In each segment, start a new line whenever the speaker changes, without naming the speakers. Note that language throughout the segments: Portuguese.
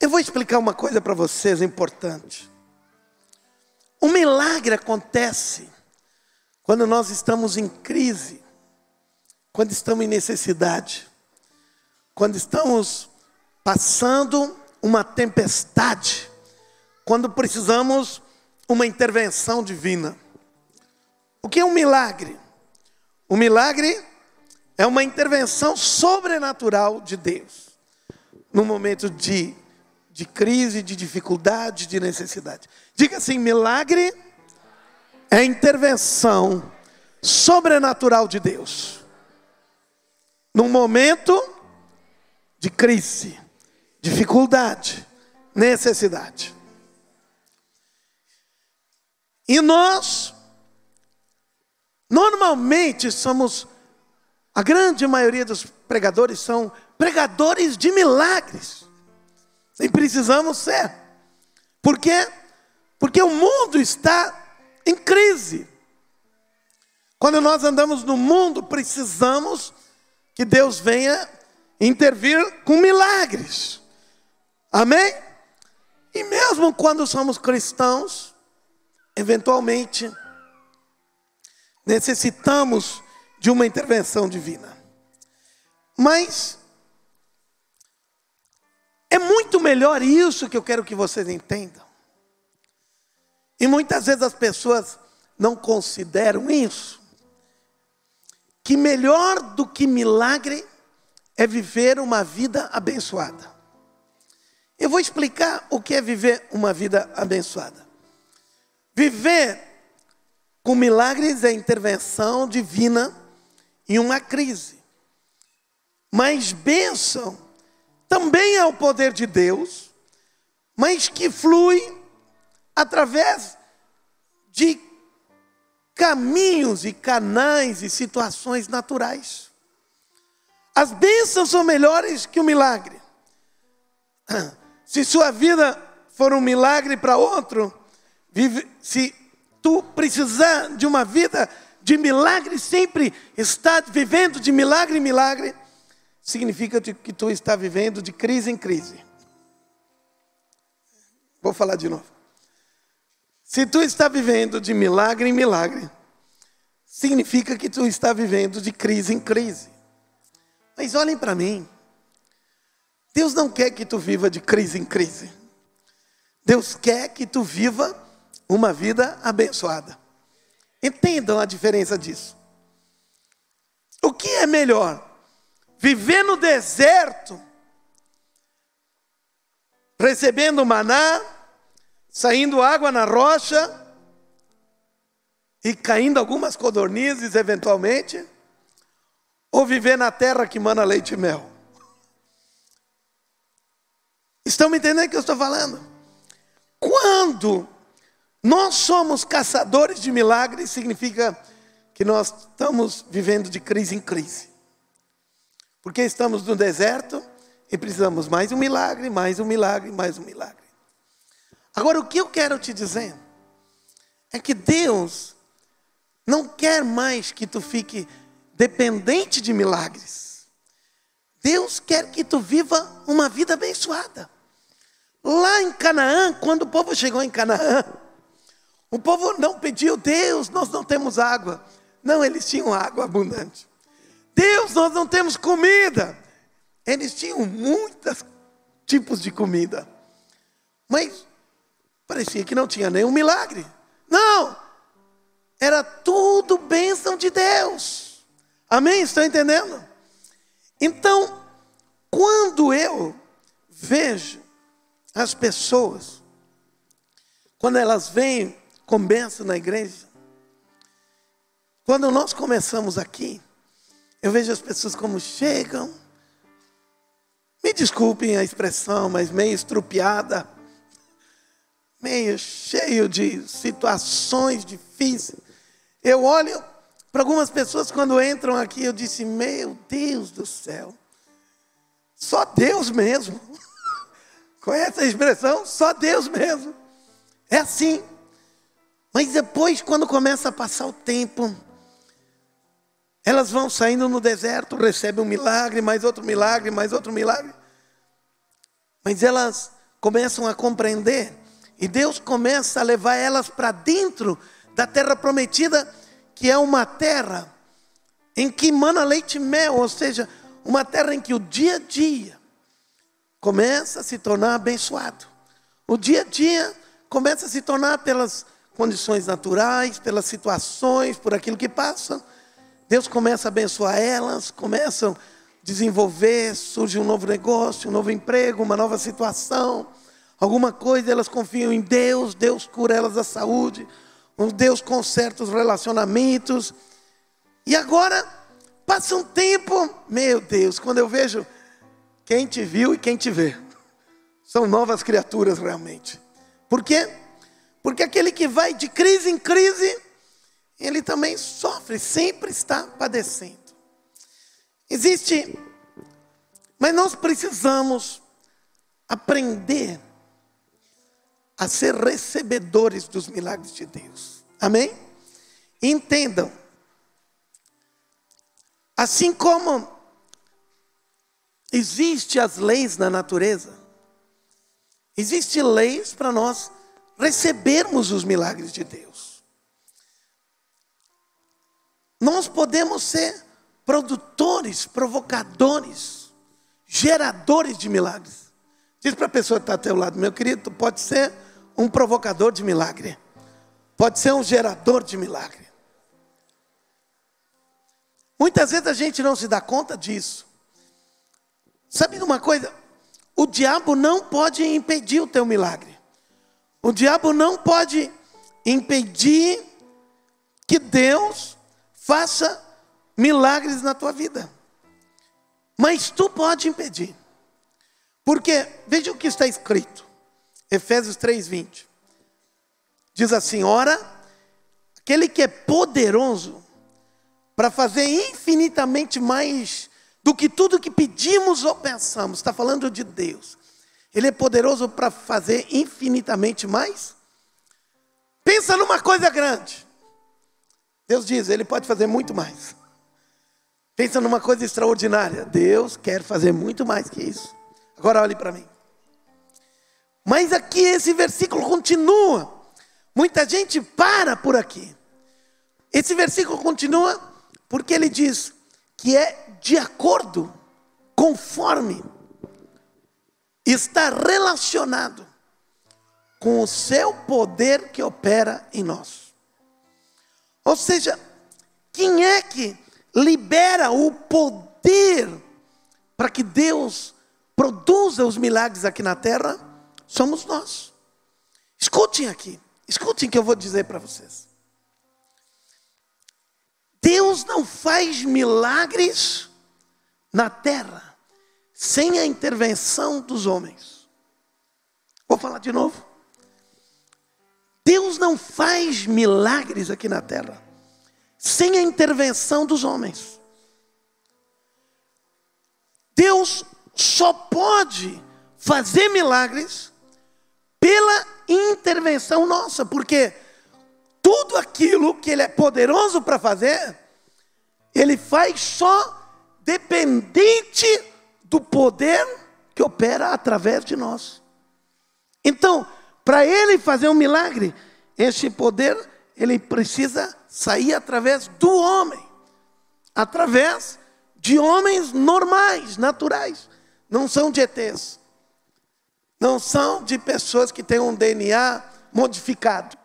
Eu vou explicar uma coisa para vocês importante. O milagre acontece quando nós estamos em crise, quando estamos em necessidade, quando estamos passando uma tempestade, quando precisamos uma intervenção divina. O que é um milagre? O milagre é uma intervenção sobrenatural de Deus no momento de, de crise, de dificuldade, de necessidade. Diga assim: milagre é intervenção sobrenatural de Deus. Num momento de crise, dificuldade, necessidade. E nós, normalmente, somos, a grande maioria dos pregadores são pregadores de milagres. Nem precisamos ser. Por quê? Porque o mundo está em crise. Quando nós andamos no mundo, precisamos que Deus venha intervir com milagres. Amém? E mesmo quando somos cristãos, eventualmente necessitamos de uma intervenção divina. Mas é muito melhor isso que eu quero que vocês entendam. E muitas vezes as pessoas não consideram isso. Que melhor do que milagre é viver uma vida abençoada. Eu vou explicar o que é viver uma vida abençoada. Viver com milagres é intervenção divina em uma crise. Mas bênção também é o poder de Deus, mas que flui através de caminhos e canais e situações naturais. As bênçãos são melhores que o milagre. Se sua vida for um milagre para outro, vive, se tu precisar de uma vida de milagre, sempre está vivendo de milagre em milagre, significa que tu está vivendo de crise em crise. Vou falar de novo. Se tu está vivendo de milagre em milagre, significa que tu está vivendo de crise em crise. Mas olhem para mim. Deus não quer que tu viva de crise em crise. Deus quer que tu viva uma vida abençoada. Entendam a diferença disso. O que é melhor? Viver no deserto, recebendo maná, saindo água na rocha e caindo algumas codornizes eventualmente, ou viver na terra que mana leite e mel. Estão me entendendo o que eu estou falando? Quando nós somos caçadores de milagres, significa que nós estamos vivendo de crise em crise. Porque estamos no deserto e precisamos mais um milagre, mais um milagre, mais um milagre. Agora, o que eu quero te dizer é que Deus não quer mais que tu fique dependente de milagres. Deus quer que tu viva uma vida abençoada. Lá em Canaã, quando o povo chegou em Canaã, o povo não pediu, Deus, nós não temos água. Não, eles tinham água abundante. Deus, nós não temos comida. Eles tinham muitos tipos de comida. Mas Parecia que não tinha nenhum milagre. Não! Era tudo bênção de Deus. Amém? Estão entendendo? Então, quando eu vejo as pessoas, quando elas vêm com bênção na igreja, quando nós começamos aqui, eu vejo as pessoas como chegam, me desculpem a expressão, mas meio estrupiada meio cheio de situações difíceis. Eu olho para algumas pessoas quando entram aqui, eu disse: Meu Deus do céu, só Deus mesmo. Conhece a expressão? Só Deus mesmo. É assim. Mas depois, quando começa a passar o tempo, elas vão saindo no deserto, recebem um milagre, mais outro milagre, mais outro milagre. Mas elas começam a compreender e Deus começa a levar elas para dentro da terra prometida, que é uma terra em que mana leite e mel, ou seja, uma terra em que o dia a dia começa a se tornar abençoado. O dia a dia começa a se tornar pelas condições naturais, pelas situações, por aquilo que passa. Deus começa a abençoar elas, começam a desenvolver, surge um novo negócio, um novo emprego, uma nova situação, alguma coisa, elas confiam em Deus, Deus cura elas da saúde, Deus conserta os relacionamentos. E agora, passa um tempo, meu Deus, quando eu vejo quem te viu e quem te vê, são novas criaturas realmente. Por quê? Porque aquele que vai de crise em crise, ele também sofre, sempre está padecendo. Existe, mas nós precisamos aprender a ser recebedores dos milagres de Deus. Amém? Entendam. Assim como existem as leis na natureza, existem leis para nós recebermos os milagres de Deus. Nós podemos ser produtores, provocadores, geradores de milagres. Diz para a pessoa que está ao teu lado, meu querido, tu pode ser um provocador de milagre, pode ser um gerador de milagre. Muitas vezes a gente não se dá conta disso. Sabe de uma coisa? O diabo não pode impedir o teu milagre. O diabo não pode impedir que Deus faça milagres na tua vida. Mas tu pode impedir. Porque, veja o que está escrito. Efésios 3:20. Diz assim: "Ora, aquele que é poderoso para fazer infinitamente mais do que tudo que pedimos ou pensamos". Está falando de Deus. Ele é poderoso para fazer infinitamente mais. Pensa numa coisa grande. Deus diz, ele pode fazer muito mais. Pensa numa coisa extraordinária. Deus quer fazer muito mais que isso. Agora olhe para mim. Mas aqui esse versículo continua. Muita gente para por aqui. Esse versículo continua porque ele diz que é de acordo, conforme, está relacionado com o seu poder que opera em nós. Ou seja, quem é que libera o poder para que Deus produza os milagres aqui na terra? somos nós. Escutem aqui, escutem que eu vou dizer para vocês. Deus não faz milagres na terra sem a intervenção dos homens. Vou falar de novo. Deus não faz milagres aqui na terra sem a intervenção dos homens. Deus só pode fazer milagres pela intervenção nossa, porque tudo aquilo que Ele é poderoso para fazer, Ele faz só dependente do poder que opera através de nós. Então, para Ele fazer um milagre, esse poder, Ele precisa sair através do homem, através de homens normais, naturais, não são de ETs não são de pessoas que têm um DNA modificado.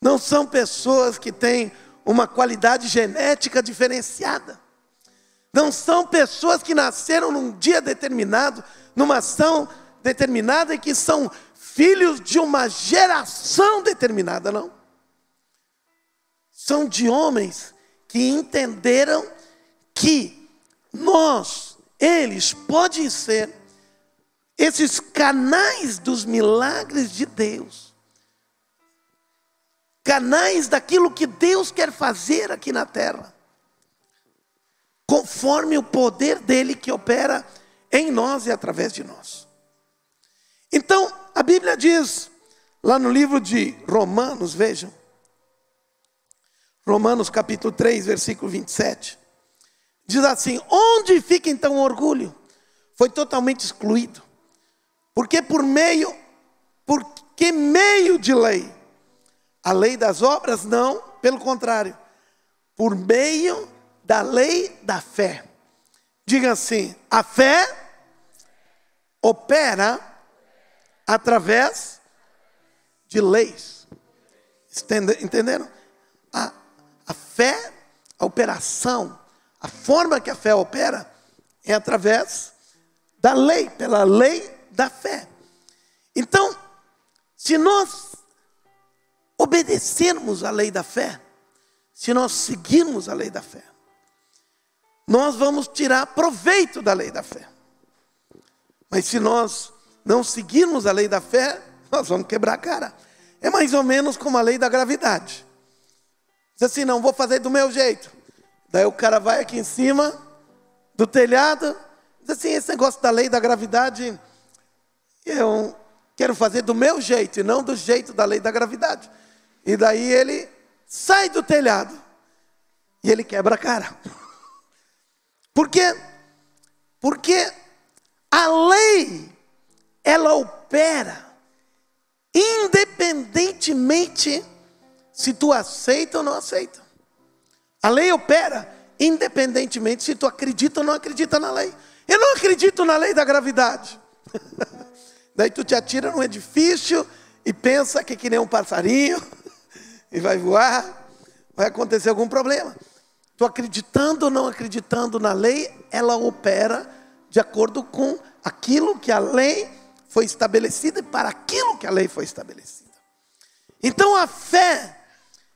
Não são pessoas que têm uma qualidade genética diferenciada. Não são pessoas que nasceram num dia determinado, numa ação determinada e que são filhos de uma geração determinada, não. São de homens que entenderam que nós, eles, podem ser esses canais dos milagres de Deus, canais daquilo que Deus quer fazer aqui na terra, conforme o poder dele que opera em nós e através de nós. Então, a Bíblia diz, lá no livro de Romanos, vejam, Romanos capítulo 3, versículo 27, diz assim: Onde fica então o orgulho? Foi totalmente excluído. Porque por meio, por que meio de lei? A lei das obras? Não, pelo contrário. Por meio da lei da fé. Diga assim: a fé opera através de leis. Entenderam? A, a fé, a operação, a forma que a fé opera é através da lei, pela lei da fé. Então, se nós obedecermos a lei da fé, se nós seguirmos a lei da fé, nós vamos tirar proveito da lei da fé. Mas se nós não seguirmos a lei da fé, nós vamos quebrar a cara. É mais ou menos como a lei da gravidade. Diz assim, não vou fazer do meu jeito. Daí o cara vai aqui em cima do telhado, diz assim, esse negócio da lei da gravidade, eu quero fazer do meu jeito e não do jeito da lei da gravidade. E daí ele sai do telhado e ele quebra a cara. Por quê? Porque a lei, ela opera independentemente se tu aceita ou não aceita. A lei opera independentemente se tu acredita ou não acredita na lei. Eu não acredito na lei da gravidade. Daí tu te atira num edifício e pensa que é que nem um passarinho e vai voar, vai acontecer algum problema. Tu acreditando ou não acreditando na lei, ela opera de acordo com aquilo que a lei foi estabelecida e para aquilo que a lei foi estabelecida. Então a fé,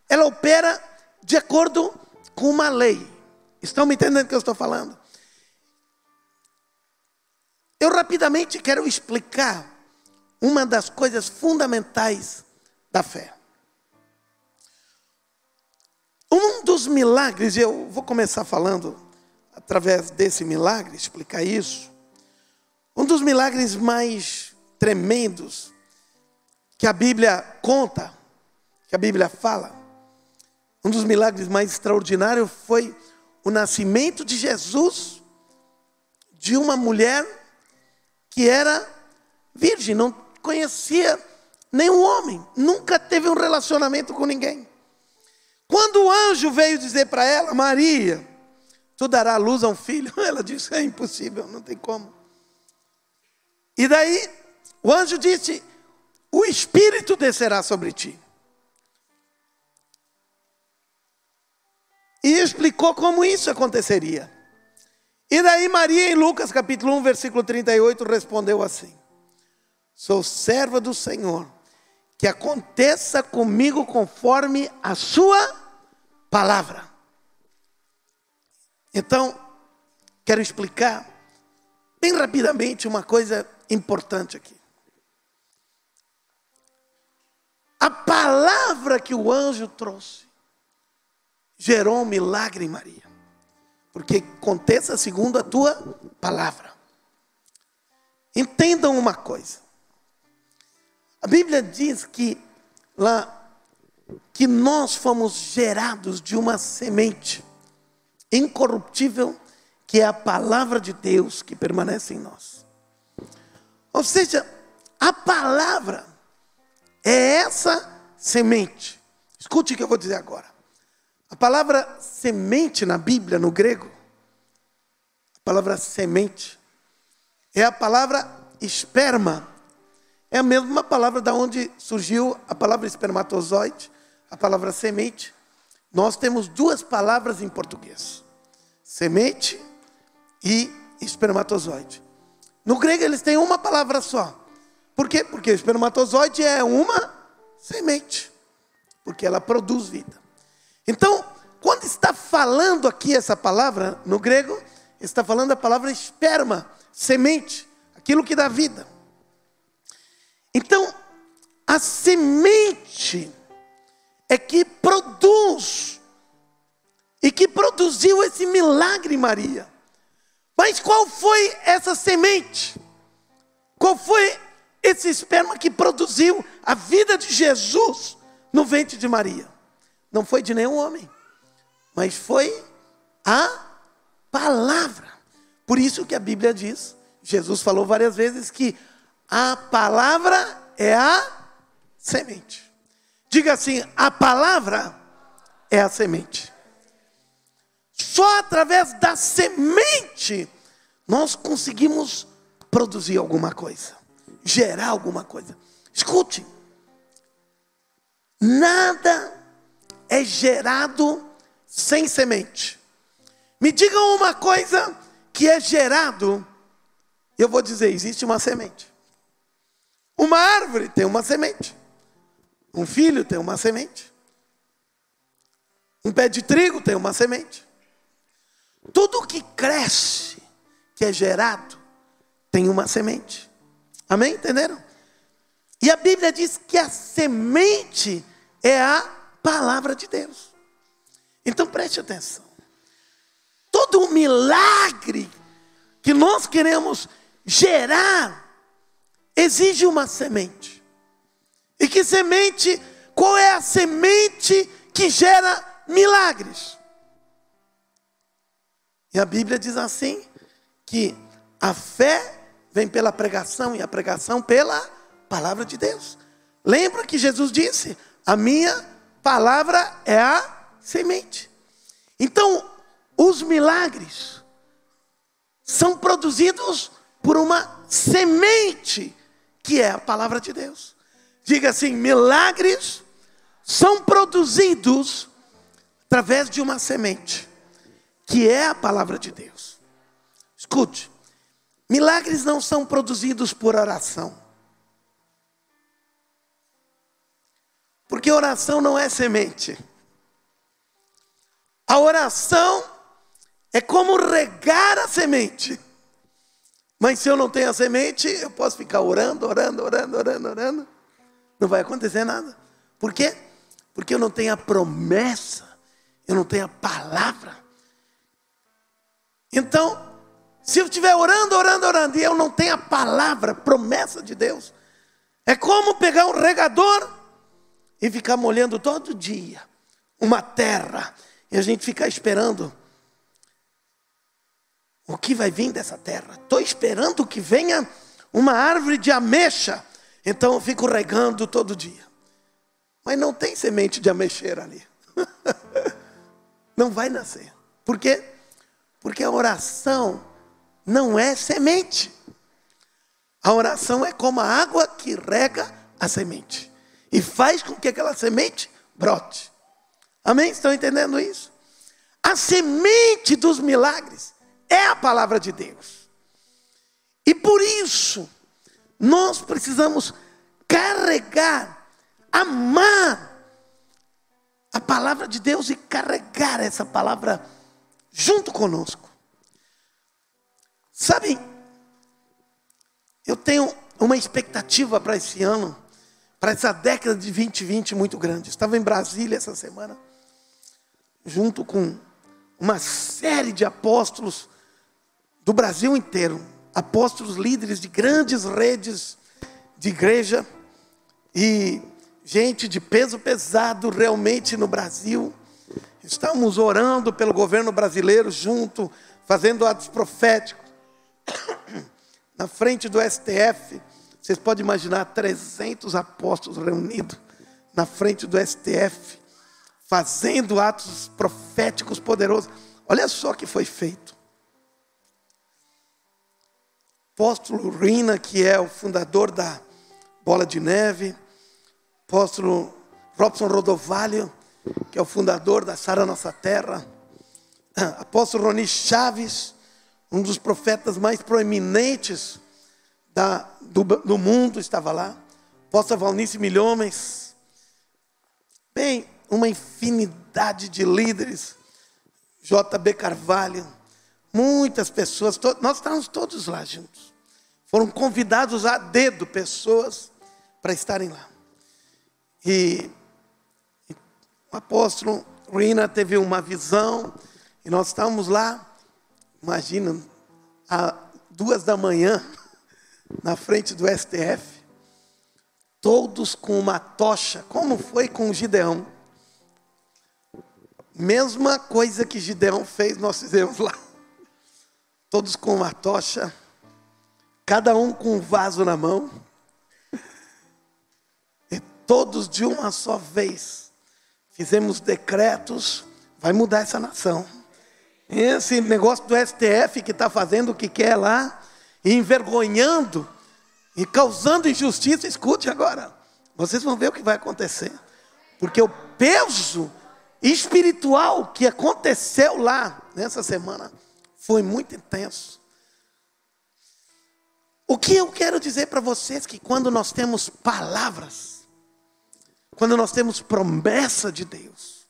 ela opera de acordo com uma lei. Estão me entendendo o que eu estou falando? Eu rapidamente quero explicar uma das coisas fundamentais da fé. Um dos milagres, eu vou começar falando através desse milagre, explicar isso. Um dos milagres mais tremendos que a Bíblia conta, que a Bíblia fala, um dos milagres mais extraordinários foi o nascimento de Jesus de uma mulher que era virgem, não conhecia nenhum homem, nunca teve um relacionamento com ninguém. Quando o anjo veio dizer para ela, Maria, tu dará luz a um filho, ela disse: é impossível, não tem como. E daí o anjo disse: o Espírito descerá sobre ti. E explicou como isso aconteceria. E daí Maria, em Lucas capítulo 1, versículo 38, respondeu assim: Sou serva do Senhor, que aconteça comigo conforme a sua palavra. Então, quero explicar bem rapidamente uma coisa importante aqui. A palavra que o anjo trouxe gerou um milagre em Maria. Porque aconteça segundo a tua palavra. Entendam uma coisa. A Bíblia diz que lá que nós fomos gerados de uma semente incorruptível, que é a palavra de Deus que permanece em nós. Ou seja, a palavra é essa semente. Escute o que eu vou dizer agora. A palavra semente na Bíblia, no grego, a palavra semente, é a palavra esperma. É a mesma palavra da onde surgiu a palavra espermatozoide, a palavra semente. Nós temos duas palavras em português: semente e espermatozoide. No grego eles têm uma palavra só. Por quê? Porque o espermatozoide é uma semente, porque ela produz vida. Então, quando está falando aqui essa palavra no grego, está falando a palavra esperma, semente, aquilo que dá vida. Então, a semente é que produz e que produziu esse milagre, Maria. Mas qual foi essa semente? Qual foi esse esperma que produziu a vida de Jesus no ventre de Maria? Não foi de nenhum homem, mas foi a palavra. Por isso que a Bíblia diz, Jesus falou várias vezes que A palavra é a semente. Diga assim: a palavra é a semente. Só através da semente nós conseguimos produzir alguma coisa, gerar alguma coisa. Escute, nada é gerado sem semente. Me digam uma coisa que é gerado, eu vou dizer: existe uma semente. Uma árvore tem uma semente. Um filho tem uma semente. Um pé de trigo tem uma semente. Tudo que cresce, que é gerado, tem uma semente. Amém? Entenderam? E a Bíblia diz que a semente é a palavra de Deus. Então preste atenção. Todo o milagre que nós queremos gerar exige uma semente. E que semente? Qual é a semente que gera milagres? E a Bíblia diz assim: que a fé vem pela pregação e a pregação pela palavra de Deus. Lembra que Jesus disse: A minha palavra é a semente. Então, os milagres são produzidos por uma semente que é a palavra de Deus. Diga assim: milagres são produzidos através de uma semente, que é a palavra de Deus. Escute, milagres não são produzidos por oração. Porque oração não é semente. A oração é como regar a semente. Mas se eu não tenho a semente, eu posso ficar orando, orando, orando, orando, orando. Não vai acontecer nada. Por quê? Porque eu não tenho a promessa, eu não tenho a palavra. Então, se eu estiver orando, orando, orando, e eu não tenho a palavra, promessa de Deus, é como pegar um regador e ficar molhando todo dia uma terra, e a gente ficar esperando o que vai vir dessa terra. Estou esperando que venha uma árvore de ameixa. Então eu fico regando todo dia. Mas não tem semente de ameixeira ali. não vai nascer. Por quê? Porque a oração não é semente. A oração é como a água que rega a semente e faz com que aquela semente brote. Amém? Estão entendendo isso? A semente dos milagres é a palavra de Deus. E por isso, nós precisamos carregar, amar a palavra de Deus e carregar essa palavra junto conosco. Sabe, eu tenho uma expectativa para esse ano, para essa década de 2020 muito grande. Estava em Brasília essa semana, junto com uma série de apóstolos do Brasil inteiro, apóstolos líderes de grandes redes de igreja e gente de peso pesado realmente no Brasil. Estamos orando pelo governo brasileiro junto, fazendo atos proféticos. Na frente do STF, vocês podem imaginar 300 apóstolos reunidos na frente do STF, fazendo atos proféticos poderosos. Olha só o que foi feito apóstolo Rina, que é o fundador da Bola de Neve, apóstolo Robson Rodovalho, que é o fundador da Sara Nossa Terra, apóstolo Roni Chaves, um dos profetas mais proeminentes da, do, do mundo, estava lá, apóstolo Valnice Milhomens, bem, uma infinidade de líderes, JB Carvalho, Muitas pessoas, nós estávamos todos lá juntos. Foram convidados a dedo pessoas para estarem lá. E o apóstolo Ruina teve uma visão, e nós estávamos lá, imagina, às duas da manhã, na frente do STF, todos com uma tocha, como foi com Gideão. Mesma coisa que Gideão fez, nós fizemos lá todos com uma tocha, cada um com um vaso na mão, e todos de uma só vez fizemos decretos, vai mudar essa nação. Esse negócio do STF que está fazendo o que quer lá, e envergonhando e causando injustiça, escute agora. Vocês vão ver o que vai acontecer. Porque o peso espiritual que aconteceu lá nessa semana foi muito intenso. O que eu quero dizer para vocês é que quando nós temos palavras, quando nós temos promessa de Deus,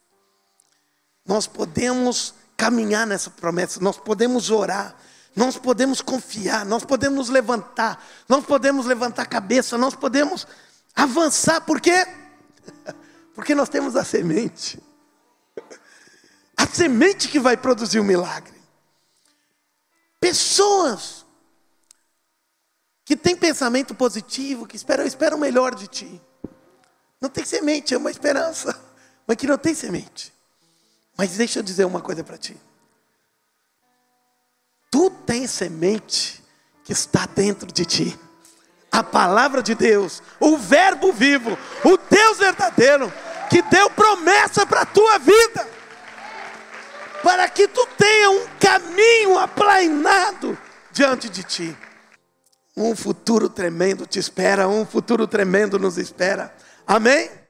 nós podemos caminhar nessa promessa, nós podemos orar, nós podemos confiar, nós podemos levantar, nós podemos levantar a cabeça, nós podemos avançar, por quê? Porque nós temos a semente. A semente que vai produzir o milagre. Pessoas que têm pensamento positivo, que esperam, esperam o melhor de ti. Não tem semente, é uma esperança, mas que não tem semente. Mas deixa eu dizer uma coisa para ti. Tu tens semente que está dentro de ti. A palavra de Deus, o Verbo vivo, o Deus verdadeiro, que deu promessa para a tua vida, para que tu tenha um caminho aplainado diante de ti. Um futuro tremendo te espera, um futuro tremendo nos espera. Amém?